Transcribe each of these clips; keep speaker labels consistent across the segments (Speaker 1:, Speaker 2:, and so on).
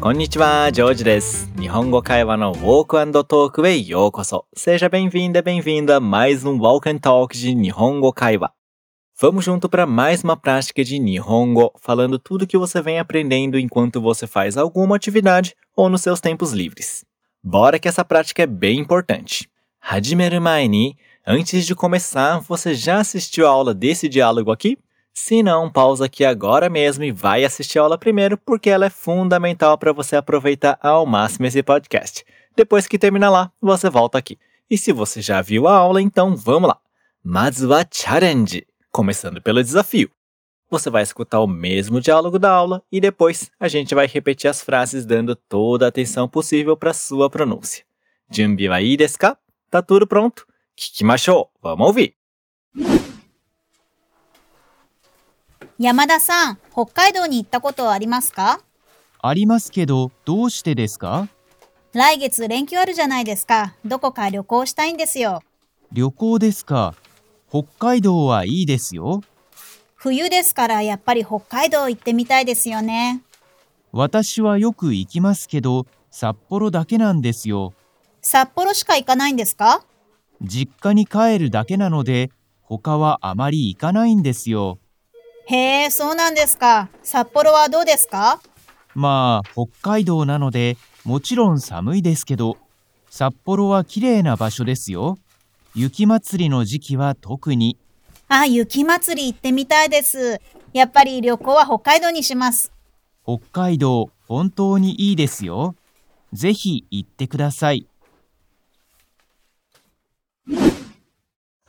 Speaker 1: こんにちは、ジョージです。日本語会話の Walk and Talk へようこそ。Seja bem-vinda, bem-vinda a mais um Walk and Talk de Nihongo Kaiwa. Vamos junto para mais uma prática de Nihongo, falando tudo que você vem aprendendo enquanto você faz alguma atividade ou nos seus tempos livres. Bora que essa prática é bem importante. Hajimeru mae ni, antes de começar, você já assistiu a aula desse diálogo aqui? Se não, pausa aqui agora mesmo e vai assistir a aula primeiro, porque ela é fundamental para você aproveitar ao máximo esse podcast. Depois que terminar lá, você volta aqui. E se você já viu a aula, então vamos lá. Mazu wa challenge, começando pelo desafio. Você vai escutar o mesmo diálogo da aula e depois a gente vai repetir as frases dando toda a atenção possível para sua pronúncia. Junbi wa desu ka? Tá tudo pronto? Kikimashou. Vamos ouvir.
Speaker 2: 山田さん、北海道に行ったことはありますか？
Speaker 3: ありますけど、どうしてですか？
Speaker 2: 来月連休あるじゃないですか。どこか旅行したいんですよ。
Speaker 3: 旅行ですか？北海道はいいですよ。
Speaker 2: 冬ですからやっぱり北海道行ってみたいですよね。
Speaker 3: 私はよく行きますけど、札幌だけなんですよ。
Speaker 2: 札幌しか行かないんですか？
Speaker 3: 実家に帰るだけなので、他はあまり行かないんですよ。
Speaker 2: へえ、そうなんですか。札幌はどうですか？
Speaker 3: まあ、北海道なので、もちろん寒いですけど、札幌は綺麗な場所ですよ。雪祭りの時期は特に。
Speaker 2: あ、雪祭り行ってみたいです。やっぱり旅行は北海道にします。
Speaker 3: 北海道、本当にいいですよ。ぜひ行ってください。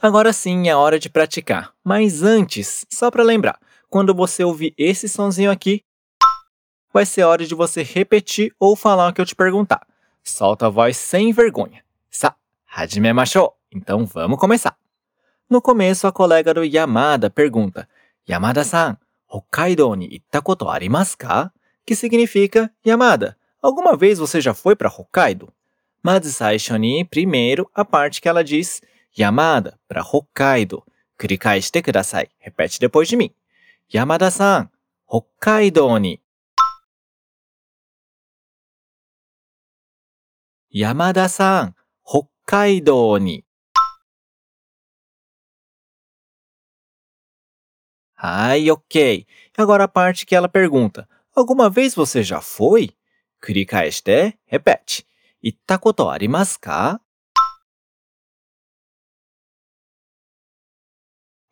Speaker 1: Agora sim é hora de praticar. Mas antes, só para lembrar, quando você ouvir esse sonzinho aqui, vai ser hora de você repetir ou falar o que eu te perguntar. Solta a voz sem vergonha. Sa, hajimemashou. Então vamos começar. No começo, a colega do Yamada pergunta: Yamada-san, Hokkaido ni itta koto arimasu ka? Que significa: Yamada, alguma vez você já foi para Hokkaido? Mas saisho ni, primeiro, a parte que ela diz Yamada para Hokkaido. Kurikaishite kudasai. Repete depois de mim. Yamada-san, Hokkaido ni. Yamada-san, Hokkaido ni. Ai, ok. Agora a parte que ela pergunta. Alguma vez você já foi? Kurikaishite, repete. Itta koto arimasu ka?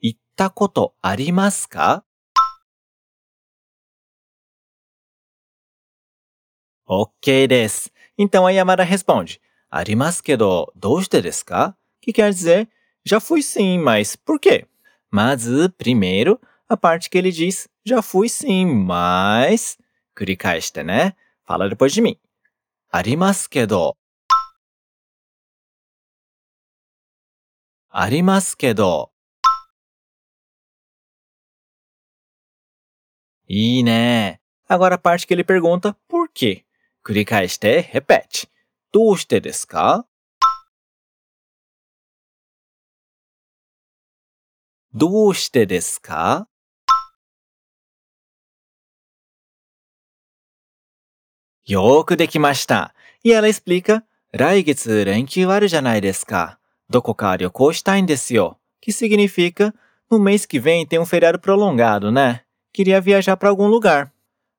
Speaker 1: 行った Ok です。Então a Yamada responde: ありますけど、どうしてですか Que quer dizer, já fui sim, mas por quê? Mas, primeiro, a parte que ele diz, já fui sim, mas... 繰り返してね。Fala depois de mim. ありますけど。ありますけど。いいね。Agora a parte que ele pergunta por quê. 繰り返して、repete. どうしてですかどうしてですかよーくできました。E ela explica, 来月連休あるじゃないですか。どこか旅行したいんですよ。Que significa, no mês que vem tem um feriado prolongado, né? Queria viajar para algum lugar.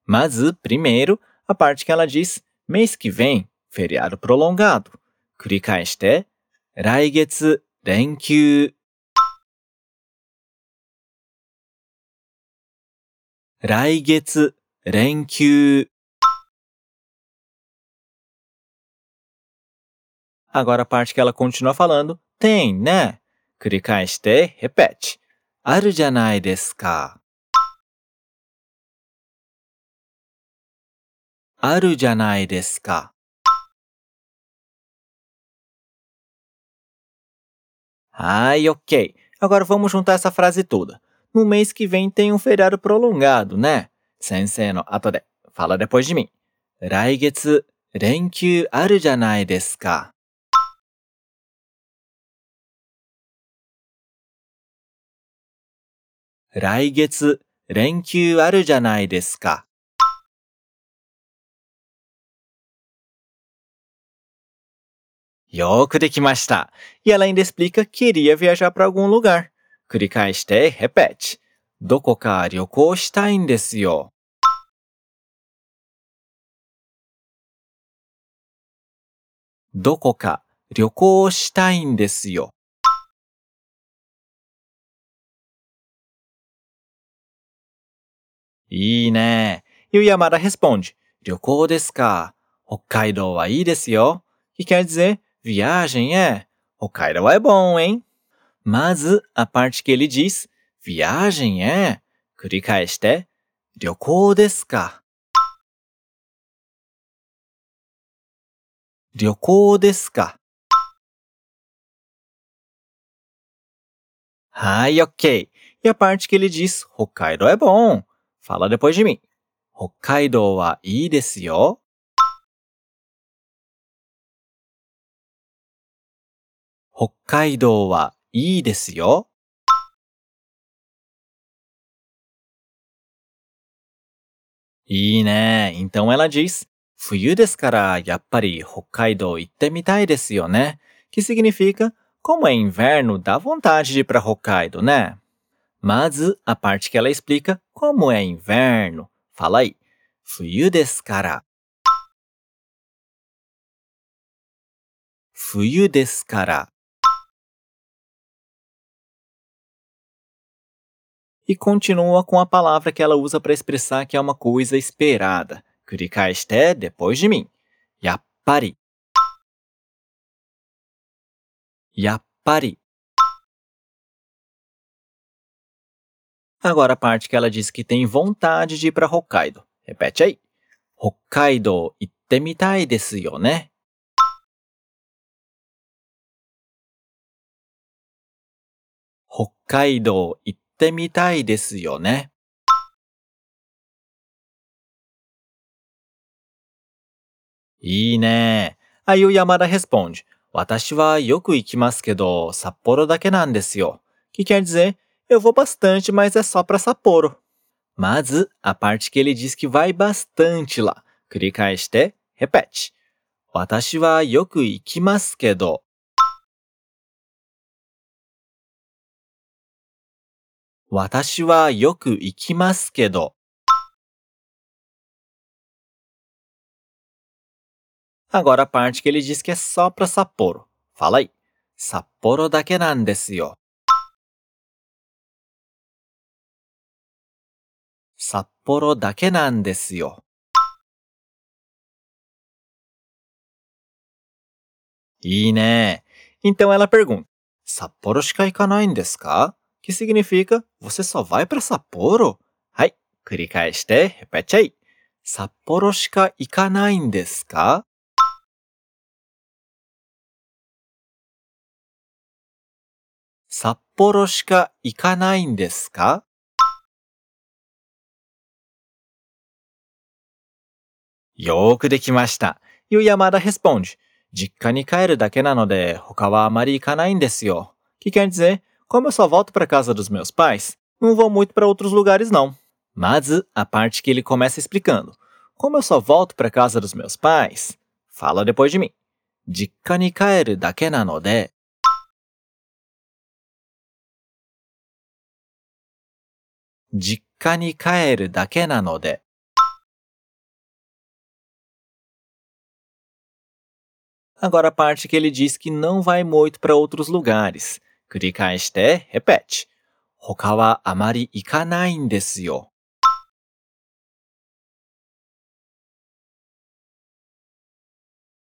Speaker 1: Mas, primeiro, a parte que ela diz, mês que vem, feriado prolongado. 繰り返して、来月連休。来月連休。Agora a parte que ela continua falando, tem, né? 繰り返して、repete. あるじゃないですか。 あるじゃないですか。Ai, ok. Agora vamos juntar essa frase toda. No mês que vem tem um feriado prolongado, né? Sensei no ato de. Fala depois de mim. 来月、連休あるじゃないですか。来月、連休あるじゃないですか。くできました。E ela ainda explica que iria viajar para algum lugar. 繰り返して repete. どこか旅行したいんですよ。どこか旅行したいんですよ。いいね。E o Yamada responde: 旅行ですか。北海道はいいですよ。Que quer dizer, Viagem é. Hokkaido é bom, hein? Mas uh, a parte que ele diz, viagem é. Kurikaeste, ryokou desu ka? Ryokou desu ka? Ai, ok. E a parte que ele diz, Hokkaido é bom. Fala depois de mim. Hokkaido wa ii desu yo. Hokkaido wa ii desu yo. E né, então ela diz, Fuyu desu kara yappari Hokkaido itte mitai desu yo né? Que significa, como é inverno, dá vontade de ir para Hokkaido, né? Mas a parte que ela explica como é inverno, fala aí. Fuyu desu. e continua com a palavra que ela usa para expressar que é uma coisa esperada. Kurikaeshite é depois de mim. Yappari. Yappari. Agora a parte que ela diz que tem vontade de ir para Hokkaido. Repete aí. Hokkaido itte mitai desu yo ne? Hokkaido itte ってみたいですよね。いいね。Aí o Yamada responde: 私はよく行きますけど、札幌だけなんですよ。Que quer dizer, eu vou bastante, mas é só pra Sapporo. Mas a parte que ele diz que vai bastante lá. 繰り返して、repete. 私はよく行きますけど。私はよく行きますけど。Agora a parte que ele diz que é só para Sapporo. Fala aí. Sapporo dake nan desu yo. Sapporo dake nan desu yo. E né? Então ela pergunta: Sapporo shikai ikanai? que significa você só vai para 繰り返して repete aí. しか行かないんですか?札幌しか行かないんですか?よくできました。ゆやまだヘスポンジ。実家に帰るだけなので、他はあまり行かないんですよ。聞けんぜ。Como eu só volto para casa dos meus pais, não vou muito para outros lugares não. Mas a parte que ele começa explicando. Como eu só volto para casa dos meus pais, fala depois de mim. Dake dake. Agora a parte que ele diz que não vai muito para outros lugares. 繰り返して、repete. 他はあまり行かないんですよ。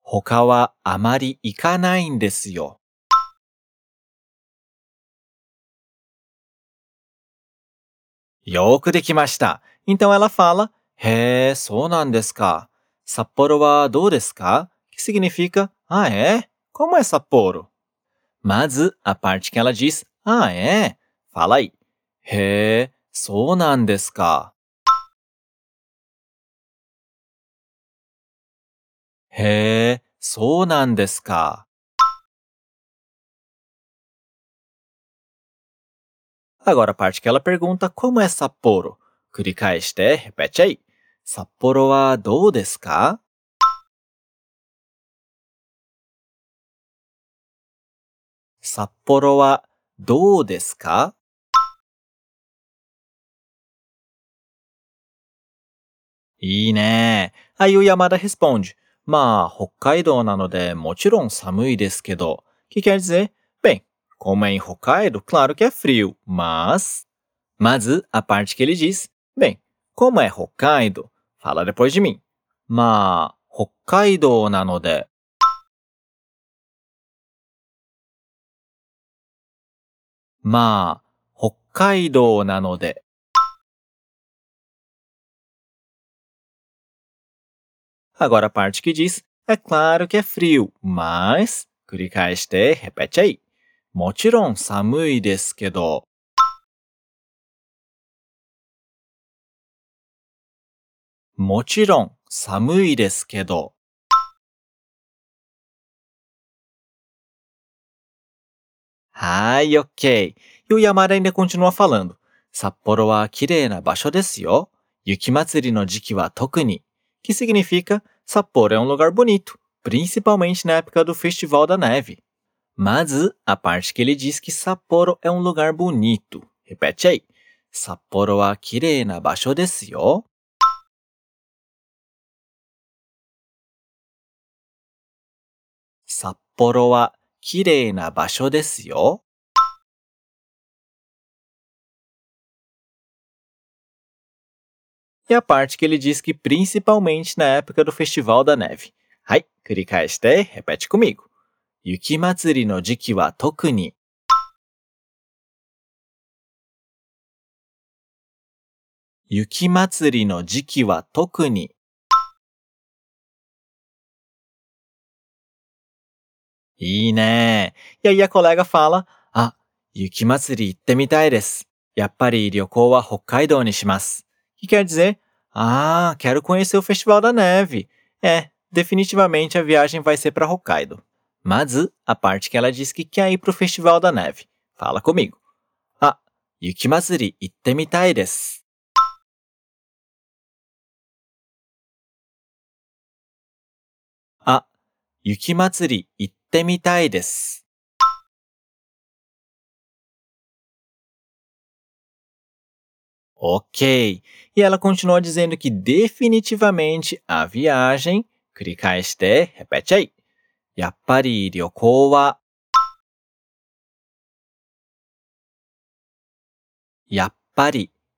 Speaker 1: 他はあまり行かないんですよ。よくできました。Então ela fala, へえ、そうなんですか。札幌はどうですか？Que significa, ah é? Como é Sapporo? Mas a parte que ela diz, ah é? Fala aí. へえ、そうなんですか。へえ、そうなんですか。Agora a parte que ela pergunta como é Sapporo. 繰り返して、repete aí. 札幌はどうですか札幌はどうですかいいね。Aí o Yamada responde, まあ、北海道なのでもちろん寒いですけど、que quer dizer, bem, como é em Hokkaido, claro que é frio, mas... Mas a parte que ele diz, bem, como é Hokkaido, fala depois de mim. まあ、北海道なので。まあ、北海道なので。Agora チキジス claro que é frio, mas. 繰り返して、へっぺちゃい。もちろん寒いですけど。もちろん寒いですけど。はい、OK。E o Yamada ainda continua falando. Sapporo significa é um lugar bonito, principalmente na época do Festival da Neve. Mas a parte que ele diz que Sapporo é um lugar bonito. Repete aí. Sapporo wa kirei na basho desu yo. Sapporo wa 綺麗な場所ですよ。E a parte que ele diz que principalmente na época do Festival da Neve. はい、繰り返して、repete comigo. 雪祭りの時期は特に。雪祭りの時期は特に。Ni. E né? E aí a colega fala. Que quer dizer: Ah, quero conhecer o Festival da Neve. É, definitivamente a viagem vai ser para Hokkaido. Mas a parte que ela diz que quer ir para o Festival da Neve. Fala comigo. Ah, Yuki Matsuri itte mitai desu. Ah, Yuki Matsuri ってみたいです。Ok. E ela continua dizendo que definitivamente a viagem, clicar este, repete aí. Yappari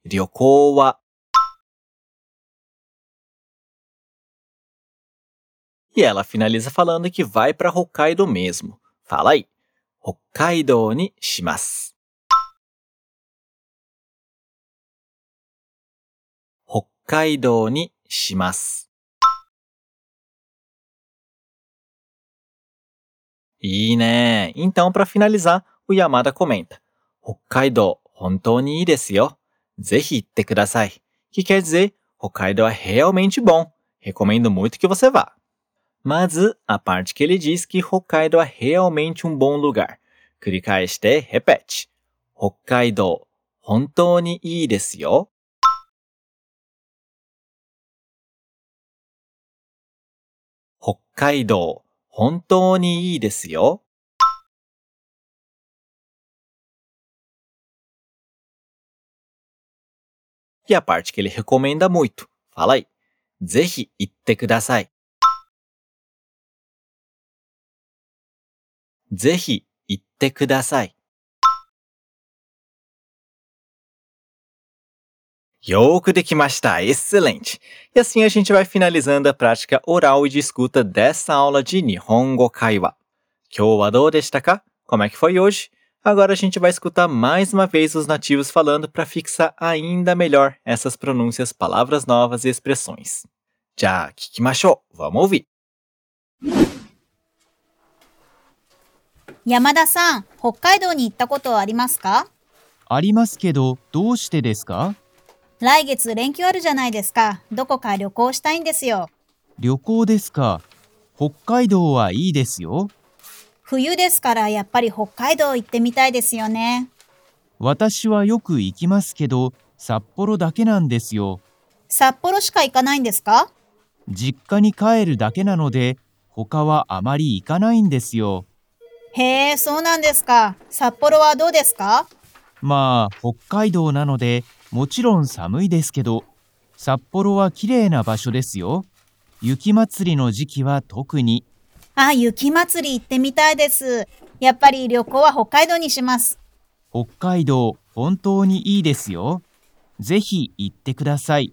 Speaker 1: ryokou wa E ela finaliza falando que vai para Hokkaido mesmo. Fala aí. Hokkaido ni shimasu. Hokkaido ni shimasu. E né? Então, para finalizar, o Yamada comenta: Hokkaido, hontou ni ii desu yo. Zehi itte kudasai. Que quer dizer, Hokkaido é realmente bom. Recomendo muito que você vá. Mas a parte que ele diz que Hokkaido é realmente um bom lugar. 繰り返して、repete. Hokkaido, hontou ni ii desu yo. Hokkaido, 本当にいいですよ。E a parte que ele recomenda muito. Fala aí. ぜひ行ってください。 ぜひ行ってください。よーくできました. Excelente! E assim a gente vai finalizando a prática oral e de escuta dessa aula de Nihongo Kaiwa. Kyou wa dou deshita ka? Como é que foi hoje? Agora a gente vai escutar mais uma vez os nativos falando para fixar ainda melhor essas pronúncias, palavras novas e expressões. Já, kikimashou. Vamos ouvir.
Speaker 2: 山田さん、北海道に行ったことはありますか？
Speaker 3: ありますけど、どうしてですか？
Speaker 2: 来月連休あるじゃないですか。どこか旅行したいんですよ。
Speaker 3: 旅行ですか？北海道はいいですよ。
Speaker 2: 冬ですからやっぱり北海道行ってみたいですよね。
Speaker 3: 私はよく行きますけど、札幌だけなんですよ。
Speaker 2: 札幌しか行かないんですか？
Speaker 3: 実家に帰るだけなので、他はあまり行かないんですよ。
Speaker 2: へえ、そうなんですか。札幌はどうですか？
Speaker 3: まあ、北海道なので、もちろん寒いですけど、札幌は綺麗な場所ですよ。雪祭りの時期は特に。
Speaker 2: あ、雪祭り行ってみたいです。やっぱり旅行は北海道にします。
Speaker 3: 北海道、本当にいいですよ。ぜひ行ってください。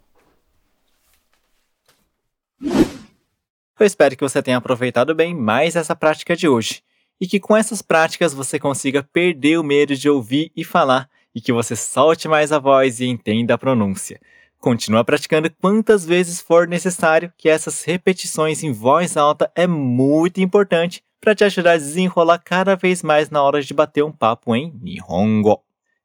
Speaker 1: Eu espero que você tenha aproveitado bem mais essa prática de hoje e que com essas práticas você consiga perder o medo de ouvir e falar e que você solte mais a voz e entenda a pronúncia. Continua praticando quantas vezes for necessário, que essas repetições em voz alta é muito importante para te ajudar a desenrolar cada vez mais na hora de bater um papo em Nihongo.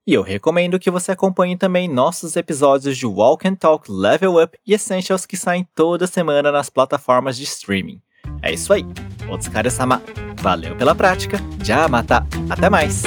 Speaker 1: E eu recomendo que você acompanhe também nossos episódios de Walk and Talk Level Up e Essentials que saem toda semana nas plataformas de streaming. É isso aí. Otsukare-sama. Valeu pela prática. Já mata. Até mais.